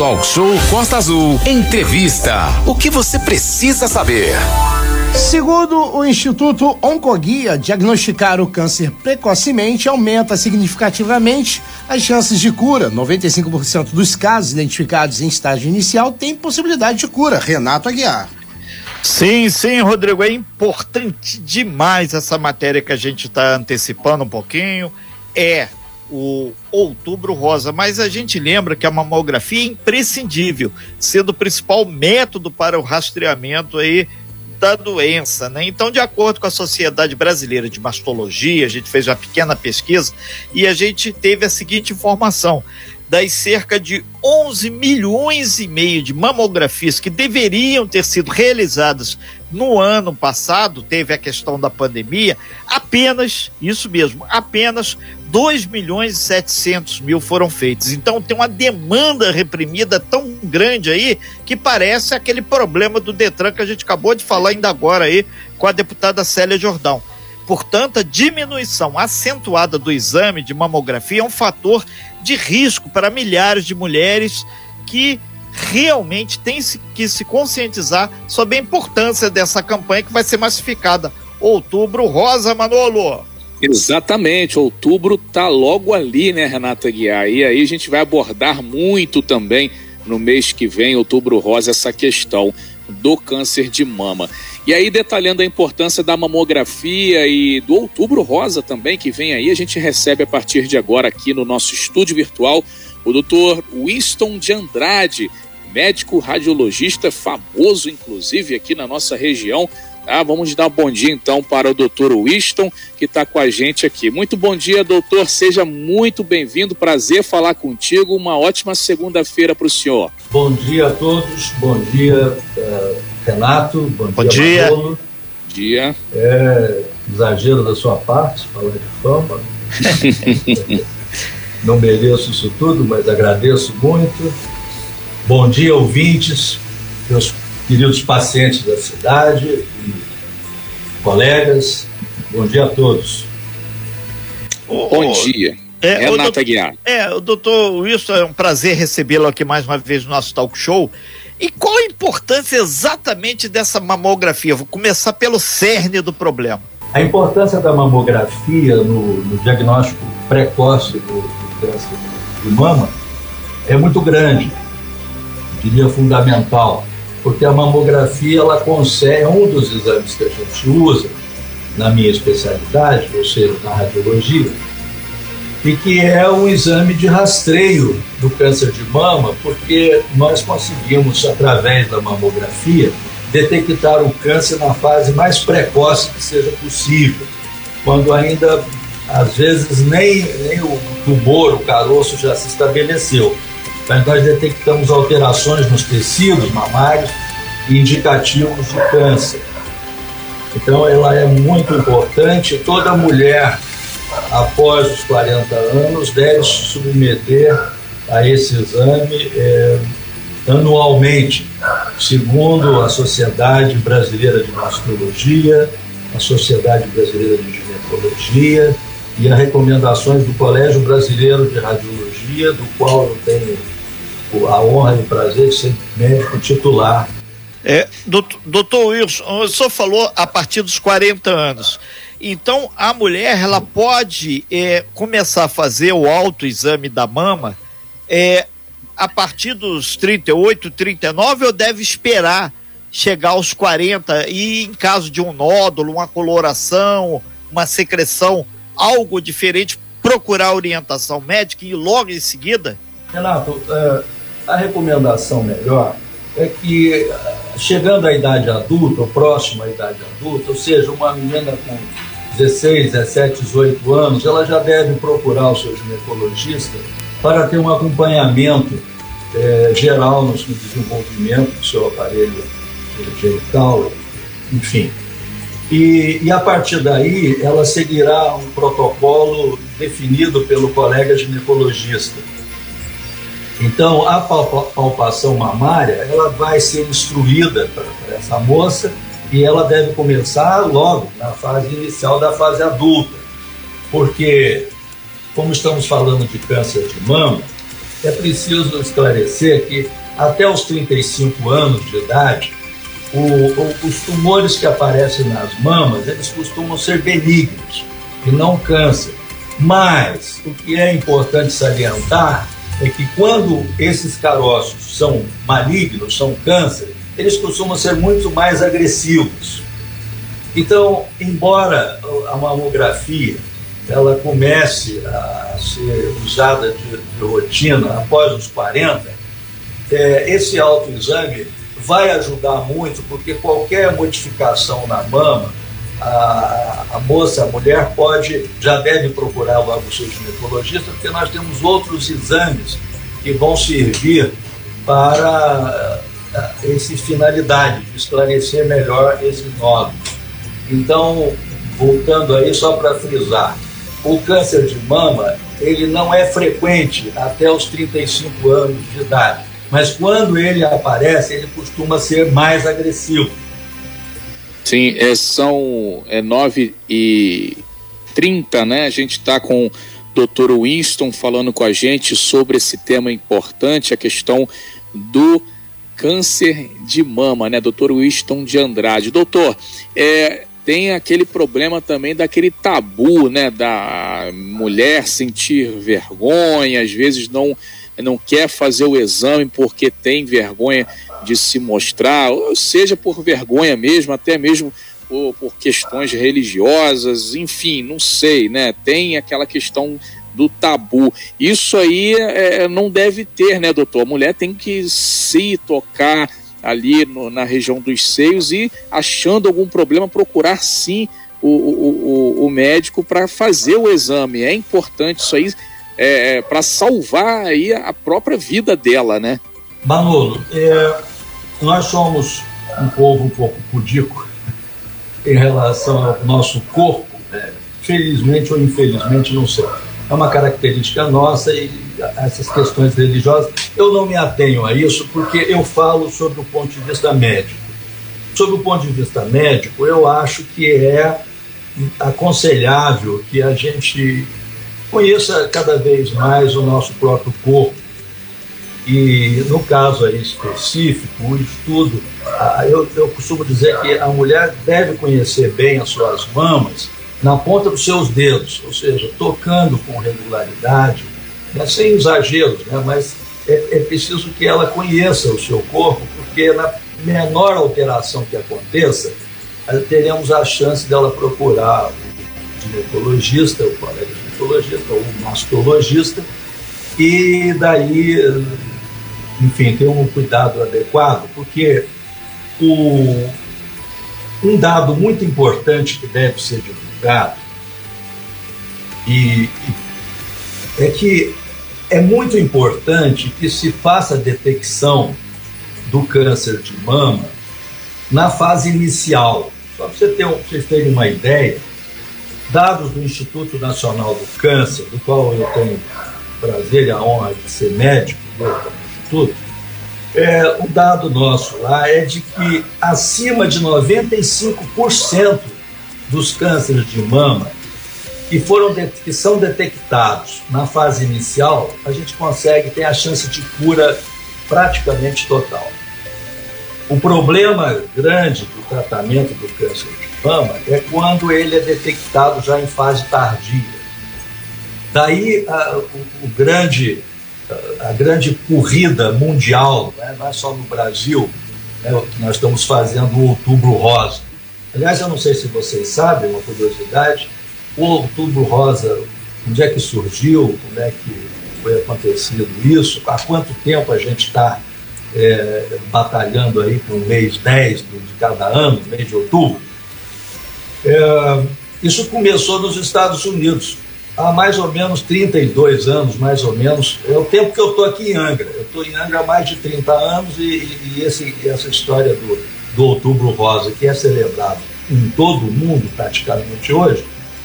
Talk Show Costa Azul. Entrevista. O que você precisa saber? Segundo o Instituto Oncoguia, diagnosticar o câncer precocemente aumenta significativamente as chances de cura. 95% dos casos identificados em estágio inicial têm possibilidade de cura. Renato Aguiar. Sim, sim, Rodrigo, é importante demais essa matéria que a gente está antecipando um pouquinho. É o Outubro Rosa, mas a gente lembra que a mamografia é imprescindível, sendo o principal método para o rastreamento aí da doença, né? Então, de acordo com a Sociedade Brasileira de Mastologia, a gente fez uma pequena pesquisa e a gente teve a seguinte informação: das cerca de 11 milhões e meio de mamografias que deveriam ter sido realizadas no ano passado, teve a questão da pandemia, apenas, isso mesmo, apenas 2 milhões e 700 mil foram feitos. Então tem uma demanda reprimida tão grande aí que parece aquele problema do Detran que a gente acabou de falar ainda agora aí com a deputada Célia Jordão. Portanto, a diminuição acentuada do exame de mamografia é um fator de risco para milhares de mulheres que realmente têm que se conscientizar sobre a importância dessa campanha que vai ser massificada. Outubro Rosa, Manolo. Exatamente, outubro tá logo ali, né, Renata Guiar? E aí a gente vai abordar muito também no mês que vem, outubro rosa, essa questão do câncer de mama. E aí, detalhando a importância da mamografia e do outubro rosa também, que vem aí, a gente recebe a partir de agora aqui no nosso estúdio virtual o doutor Winston de Andrade, médico radiologista famoso, inclusive, aqui na nossa região. Tá? Vamos dar um bom dia então para o doutor Winston, que está com a gente aqui. Muito bom dia, doutor. Seja muito bem-vindo. Prazer falar contigo. Uma ótima segunda-feira para o senhor. Bom dia a todos. Bom dia, uh, Renato. Bom, bom dia. dia. Bom dia. É exagero da sua parte falar de fama. Não mereço isso tudo, mas agradeço muito. Bom dia, ouvintes, meus queridos pacientes da cidade e colegas. Bom dia a todos. Bom dia. É, Renata o doutor, Guiar. É, o doutor Wilson, é um prazer recebê-lo aqui mais uma vez no nosso talk show. E qual a importância exatamente dessa mamografia? Vou começar pelo cerne do problema. A importância da mamografia no, no diagnóstico precoce do, do câncer de mama é muito grande diria fundamental, porque a mamografia ela consegue, é um dos exames que a gente usa na minha especialidade, ou seja, na radiologia, e que é um exame de rastreio do câncer de mama, porque nós conseguimos, através da mamografia, detectar o câncer na fase mais precoce que seja possível, quando ainda, às vezes, nem, nem o tumor, o caroço já se estabeleceu. Mas nós detectamos alterações nos tecidos mamários indicativos de câncer. Então, ela é muito importante. Toda mulher, após os 40 anos, deve se submeter a esse exame é, anualmente, segundo a Sociedade Brasileira de Mastologia, a Sociedade Brasileira de Ginecologia e as recomendações do Colégio Brasileiro de Radiologia, do qual eu tenho a honra e o prazer de ser médico titular. É, doutor, Wilson, o senhor falou a partir dos 40 anos. Então, a mulher ela pode é, começar a fazer o autoexame da mama é, a partir dos 38, 39 ou deve esperar chegar aos 40 e, em caso de um nódulo, uma coloração, uma secreção, algo diferente, procurar orientação médica e logo em seguida? Renato, é, a recomendação melhor é que, chegando à idade adulta, ou próxima à idade adulta, ou seja, uma menina com 16, 17, 18 anos, ela já deve procurar o seu ginecologista para ter um acompanhamento é, geral no desenvolvimento do seu aparelho genital, enfim. E, e, a partir daí, ela seguirá um protocolo definido pelo colega ginecologista então, a palpação mamária, ela vai ser instruída para essa moça e ela deve começar logo na fase inicial da fase adulta, porque, como estamos falando de câncer de mama, é preciso esclarecer que até os 35 anos de idade, o, o, os tumores que aparecem nas mamas, eles costumam ser benignos e não câncer. Mas o que é importante salientar é que quando esses caroços são malignos, são câncer, eles costumam ser muito mais agressivos. Então, embora a mamografia ela comece a ser usada de, de rotina após os 40, é, esse autoexame vai ajudar muito, porque qualquer modificação na mama, a, a, moça, a mulher pode, já deve procurar logo o seu ginecologista, porque nós temos outros exames que vão servir para essa finalidade, de esclarecer melhor esse nódulo. Então, voltando aí, só para frisar, o câncer de mama, ele não é frequente até os 35 anos de idade, mas quando ele aparece, ele costuma ser mais agressivo. Sim, é, são é 9 e 30, né? A gente está com o Dr. Winston falando com a gente sobre esse tema importante, a questão do câncer de mama, né? Doutor Winston de Andrade. Doutor, é, tem aquele problema também daquele tabu, né? Da mulher sentir vergonha, às vezes não, não quer fazer o exame porque tem vergonha de se mostrar, ou seja por vergonha mesmo, até mesmo por, por questões religiosas, enfim, não sei, né? Tem aquela questão do tabu. Isso aí é, não deve ter, né, doutor? A mulher tem que se tocar ali no, na região dos seios e, achando algum problema, procurar sim o, o, o, o médico para fazer o exame. É importante isso aí é, é para salvar aí a própria vida dela, né? Manolo, é, nós somos um povo um pouco pudico em relação ao nosso corpo, né? felizmente ou infelizmente, não sei é uma característica nossa e essas questões religiosas. Eu não me atenho a isso porque eu falo sobre o ponto de vista médico. Sob o ponto de vista médico, eu acho que é aconselhável que a gente conheça cada vez mais o nosso próprio corpo. E no caso aí específico, o estudo, eu, eu costumo dizer que a mulher deve conhecer bem as suas mamas na ponta dos seus dedos, ou seja, tocando com regularidade, né, sem exageros, né, mas é, é, preciso que ela conheça o seu corpo, porque na menor alteração que aconteça, eh, teremos a chance dela procurar o ginecologista, o colega ginecologista ou o mastologista, e daí, enfim, ter um cuidado adequado, porque o, um dado muito importante que deve ser divulgado. E, é que é muito importante que se faça a detecção do câncer de mama na fase inicial. Só para você ter, vocês terem uma ideia, dados do Instituto Nacional do Câncer, do qual eu tenho o prazer e a honra de ser médico do Instituto, é, o dado nosso lá é de que acima de 95% dos cânceres de mama que foram que são detectados na fase inicial, a gente consegue ter a chance de cura praticamente total. O problema grande do tratamento do câncer de mama é quando ele é detectado já em fase tardia. Daí a, o, o grande, a grande corrida mundial, né, não é só no Brasil, né, que nós estamos fazendo o Outubro Rosa Aliás, eu não sei se vocês sabem, uma curiosidade, o Outubro Rosa, onde é que surgiu, como é que foi acontecido isso, há quanto tempo a gente está é, batalhando aí com o mês 10 de cada ano, mês de outubro. É, isso começou nos Estados Unidos, há mais ou menos 32 anos, mais ou menos. É o tempo que eu estou aqui em Angra. Eu estou em Angra há mais de 30 anos e, e esse, essa história do, do Outubro Rosa, que é celebrado em todo o mundo praticamente hoje,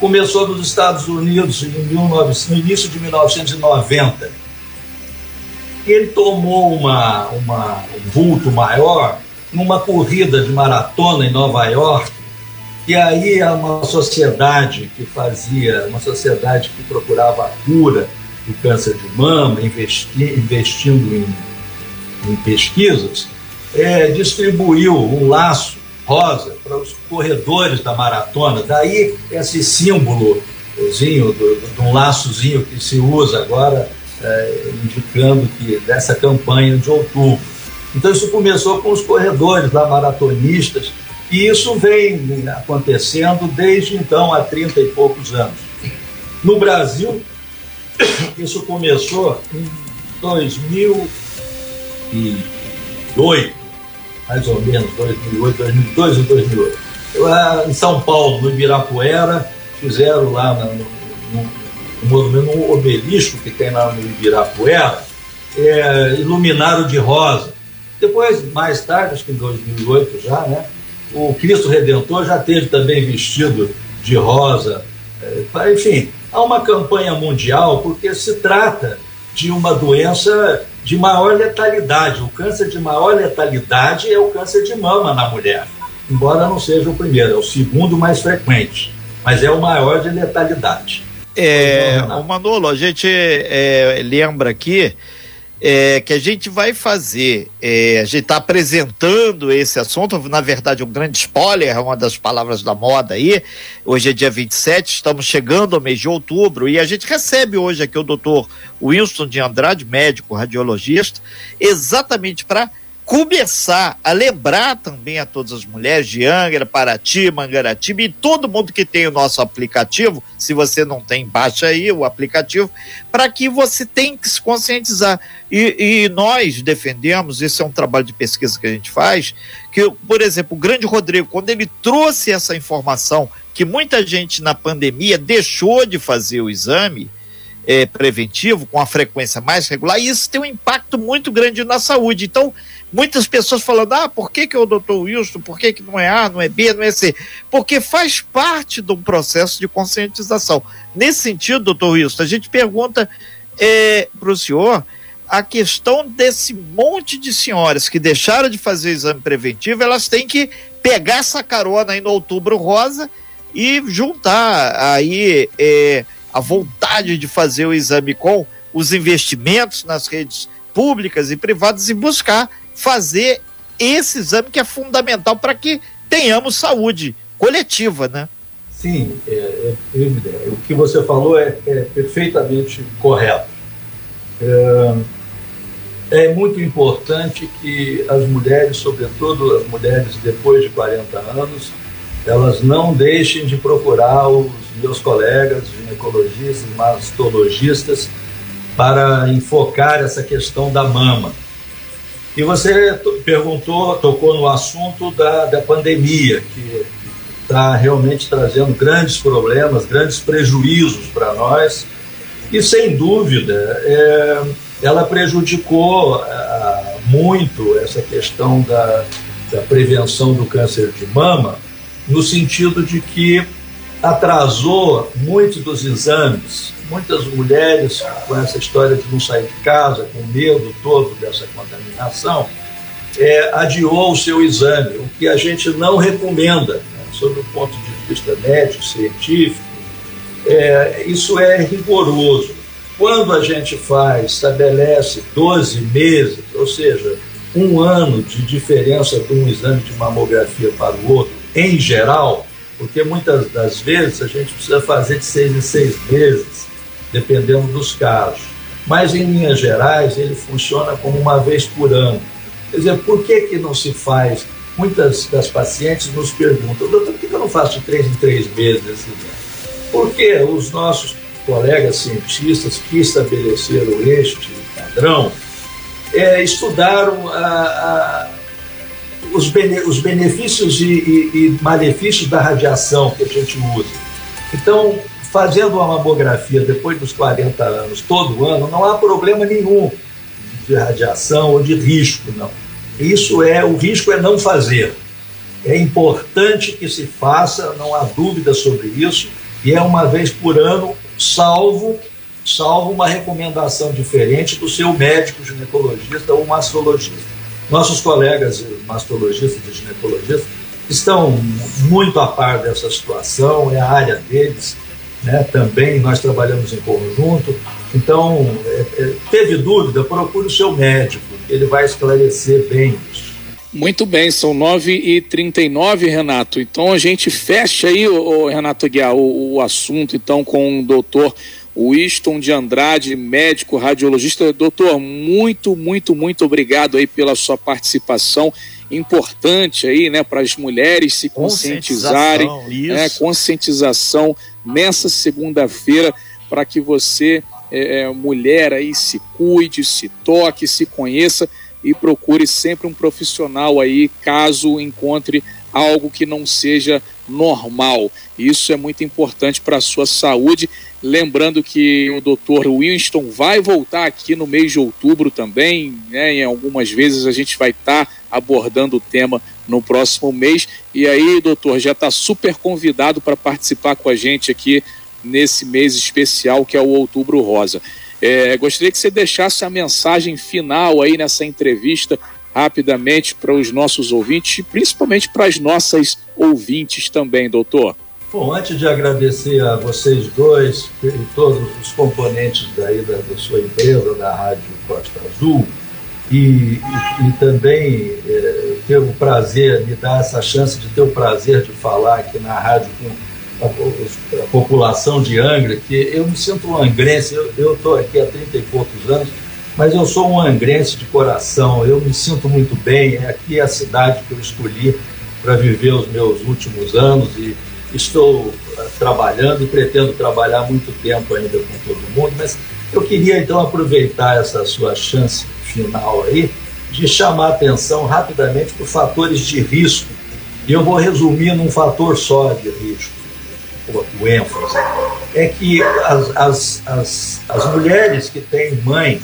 começou nos Estados Unidos em 19, no início de 1990. Ele tomou uma, uma, um vulto maior numa corrida de maratona em Nova York, e aí uma sociedade que fazia, uma sociedade que procurava a cura do câncer de mama, investi, investindo em, em pesquisas, é, distribuiu um laço rosa para os corredores da maratona. Daí esse símbolozinho, de um laçozinho que se usa agora, é, indicando que dessa campanha de outubro. Então isso começou com os corredores lá, maratonistas, e isso vem acontecendo desde então, há 30 e poucos anos. No Brasil, isso começou em 2008, mais ou menos, 2008, 2002 ou 2008. Lá em São Paulo, no Ibirapuera, fizeram lá no, no, no, no obelisco que tem lá no Ibirapuera, é, iluminaram de rosa. Depois, mais tarde, acho que em 2008 já, né? O Cristo Redentor já teve também vestido de rosa. É, enfim, há uma campanha mundial porque se trata de uma doença de maior letalidade. O câncer de maior letalidade é o câncer de mama na mulher, embora não seja o primeiro, é o segundo mais frequente, mas é o maior de letalidade. É, o Manolo, a gente é, lembra aqui é, que a gente vai fazer, é, a gente está apresentando esse assunto, na verdade, um grande spoiler, é uma das palavras da moda aí. Hoje é dia 27, estamos chegando ao mês de outubro e a gente recebe hoje aqui o doutor Winston de Andrade, médico radiologista, exatamente para começar a lembrar também a todas as mulheres de Angra, Paraty, Mangaratiba e todo mundo que tem o nosso aplicativo, se você não tem, baixa aí o aplicativo, para que você tem que se conscientizar. E, e, nós defendemos, esse é um trabalho de pesquisa que a gente faz, que, por exemplo, o grande Rodrigo, quando ele trouxe essa informação que muita gente na pandemia deixou de fazer o exame, é, preventivo, com a frequência mais regular, e isso tem um impacto muito grande na saúde. Então, muitas pessoas falando, ah, por que, que é o doutor Wilson, por que, que não é A, não é B, não é C? Porque faz parte de um processo de conscientização. Nesse sentido, doutor Wilson, a gente pergunta é, para o senhor a questão desse monte de senhoras que deixaram de fazer exame preventivo, elas têm que pegar essa carona aí no outubro rosa e juntar aí é, a vontade de fazer o exame com os investimentos nas redes públicas e privadas e buscar fazer esse exame que é fundamental para que tenhamos saúde coletiva, né? Sim, é, é, é, o que você falou é, é perfeitamente correto. É, é, muito importante que as mulheres, sobretudo as mulheres depois de 40 anos, elas não deixem de procurar os meus colegas ginecologistas, mastologistas, para enfocar essa questão da mama. E você perguntou, tocou no assunto da, da pandemia, que está realmente trazendo grandes problemas, grandes prejuízos para nós. E, sem dúvida, é, ela prejudicou é, muito essa questão da, da prevenção do câncer de mama, no sentido de que atrasou muitos dos exames. Muitas mulheres com essa história de não sair de casa, com medo todo dessa contaminação, é, adiou o seu exame, o que a gente não recomenda, né, sob o ponto de vista médico, científico. É, isso é rigoroso. Quando a gente faz, estabelece 12 meses, ou seja, um ano de diferença de um exame de mamografia para o outro, em geral, porque muitas das vezes a gente precisa fazer de seis em seis meses, dependendo dos casos. Mas, em linhas gerais, ele funciona como uma vez por ano. Quer dizer, por que, que não se faz? Muitas das pacientes nos perguntam, doutor, por que eu não faço três em três meses? Porque os nossos colegas cientistas que estabeleceram este padrão é, estudaram a os, bene, os benefícios e, e, e, malefícios da radiação que a gente usa. Então, fazendo uma mamografia depois dos 40 anos, todo ano, não há problema nenhum de radiação ou de risco, não. Isso é, o risco é não fazer. É importante que se faça, não há dúvida sobre isso, e é uma vez por ano, salvo salvo uma recomendação diferente do seu médico ginecologista ou mastologista. Nossos colegas mastologistas e ginecologistas estão muito a par dessa situação, é a área deles, né? também nós trabalhamos em conjunto. Então, é, é, teve dúvida, procure o seu médico, ele vai esclarecer bem isso. Muito bem, são 9h39, Renato. Então a gente fecha aí, o, Renato Guiar, o, o, assunto então com o doutor Winston de Andrade, médico radiologista. Doutor, muito, muito, muito obrigado aí pela sua participação importante aí, né, para as mulheres se conscientizarem, né, conscientização nessa segunda-feira para que você, é, é, mulher aí, se cuide, se toque, se conheça e procure sempre um profissional aí caso encontre algo que não seja normal. Isso é muito importante para a sua saúde. Lembrando que o Dr. Winston vai voltar aqui no mês de outubro também, né? Em algumas vezes a gente vai estar tá abordando o tema no próximo mês. E aí, doutor, já está super convidado para participar com a gente aqui nesse mês especial que é o Outubro Rosa. É, gostaria que você deixasse a mensagem final aí nessa entrevista rapidamente para os nossos ouvintes principalmente para as nossas ouvintes também, doutor. Bom, antes de agradecer a vocês dois e todos os componentes daí da, da sua empresa, da Rádio Costa Azul, e, e, e também é, ter o prazer, me dar essa chance de ter o prazer de falar aqui na rádio com a, a população de Angra, que eu me sinto um angrense, eu estou aqui há 30 e poucos anos, mas eu sou um angrense de coração, eu me sinto muito bem, é aqui a cidade que eu escolhi para viver os meus últimos anos e estou uh, trabalhando e pretendo trabalhar muito tempo ainda com todo mundo, mas eu queria então aproveitar essa sua chance final aí de chamar atenção rapidamente para fatores de risco. E eu vou resumir num fator só de risco, o ênfase. É que as, as, as, as mulheres que têm mãe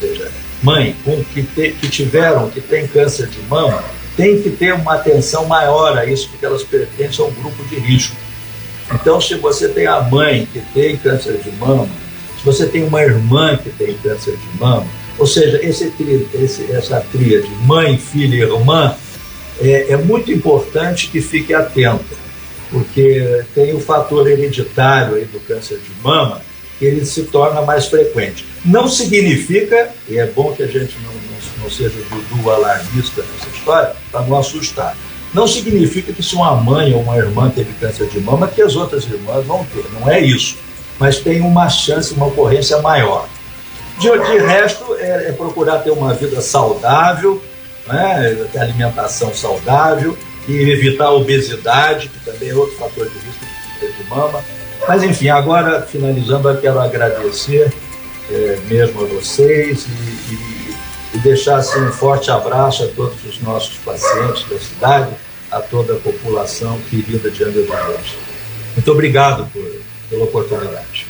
seja, mãe com que, te, que tiveram, que tem câncer de mama, tem que ter uma atenção maior a isso, porque elas pertencem a um grupo de risco. Então, se você tem a mãe que tem câncer de mama, se você tem uma irmã que tem câncer de mama, ou seja, esse, esse, essa tríade, mãe, filha e irmã, é, é muito importante que fique atento, porque tem o fator hereditário aí do câncer de mama, ele se torna mais frequente. Não significa, e é bom que a gente não, não, não seja do alarmista nessa história, para não assustar, não significa que se uma mãe ou uma irmã teve câncer de mama, que as outras irmãs vão ter. Não é isso. Mas tem uma chance, uma ocorrência maior. De, de resto, é, é procurar ter uma vida saudável, né, alimentação saudável e evitar a obesidade, que também é outro fator de risco de câncer de mama mas enfim, agora finalizando, eu quero agradecer é, mesmo a vocês e, e, e, deixar assim, um forte abraço a todos os nossos pacientes da cidade, a toda a população querida de Angra dos Reis. Muito obrigado por, pela oportunidade.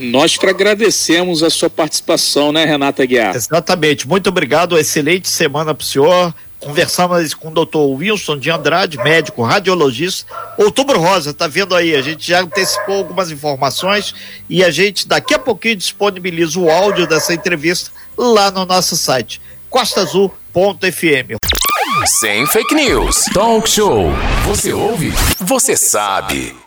Nós que agradecemos a sua participação, né, Renata Guiar? Exatamente. Muito obrigado. Excelente semana para o senhor. Conversamos com o doutor Wilson de Andrade, médico, radiologista. Outubro Rosa, tá vendo aí? A gente já antecipou algumas informações e a gente daqui a pouquinho disponibiliza o áudio dessa entrevista lá no nosso site, costaazul.fm. Sem fake news. Talk show. Você ouve? Você sabe.